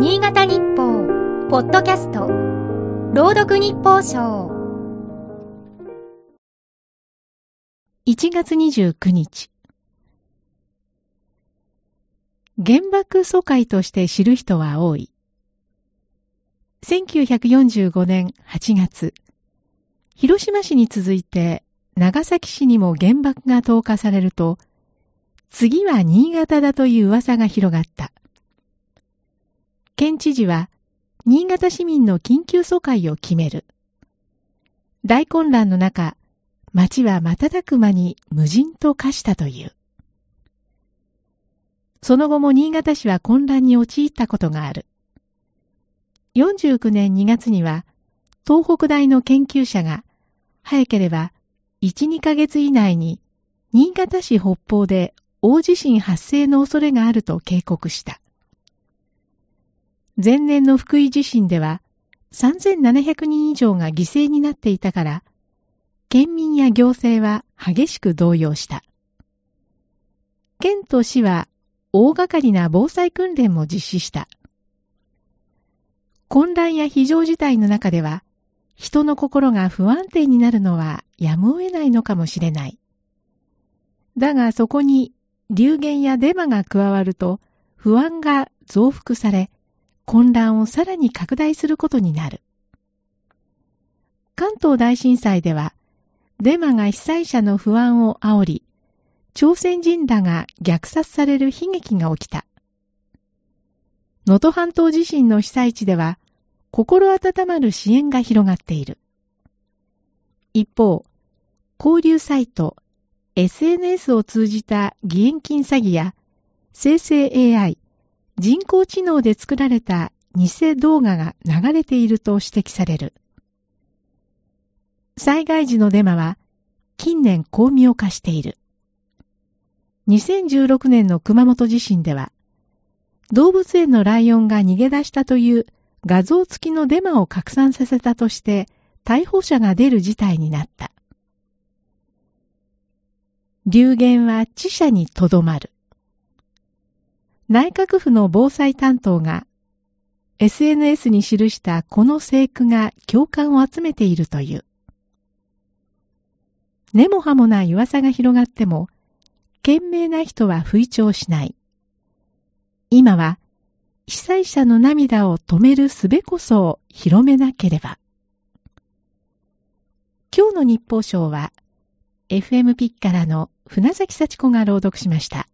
新潟日報、ポッドキャスト、朗読日報賞。1月29日。原爆疎開として知る人は多い。1945年8月、広島市に続いて長崎市にも原爆が投下されると、次は新潟だという噂が広がった。県知事は、新潟市民の緊急疎開を決める。大混乱の中、町は瞬く間に無人と化したという。その後も新潟市は混乱に陥ったことがある。49年2月には、東北大の研究者が、早ければ1、2ヶ月以内に、新潟市北方で大地震発生の恐れがあると警告した。前年の福井地震では3700人以上が犠牲になっていたから、県民や行政は激しく動揺した。県と市は大掛かりな防災訓練も実施した。混乱や非常事態の中では、人の心が不安定になるのはやむを得ないのかもしれない。だがそこに流言やデマが加わると不安が増幅され、混乱をさらに拡大することになる。関東大震災では、デマが被災者の不安を煽り、朝鮮人らが虐殺される悲劇が起きた。能登半島地震の被災地では、心温まる支援が広がっている。一方、交流サイト、SNS を通じた義援金詐欺や、生成 AI、人工知能で作られた偽動画が流れていると指摘される。災害時のデマは近年巧妙化している。2016年の熊本地震では、動物園のライオンが逃げ出したという画像付きのデマを拡散させたとして逮捕者が出る事態になった。流言は知者にとどまる。内閣府の防災担当が SNS に記したこの聖句が共感を集めているという。根も葉もない噂が広がっても、賢明な人は吹聴しない。今は、被災者の涙を止める術こそを広めなければ。今日の日報賞は、FM ピッからの船崎幸子が朗読しました。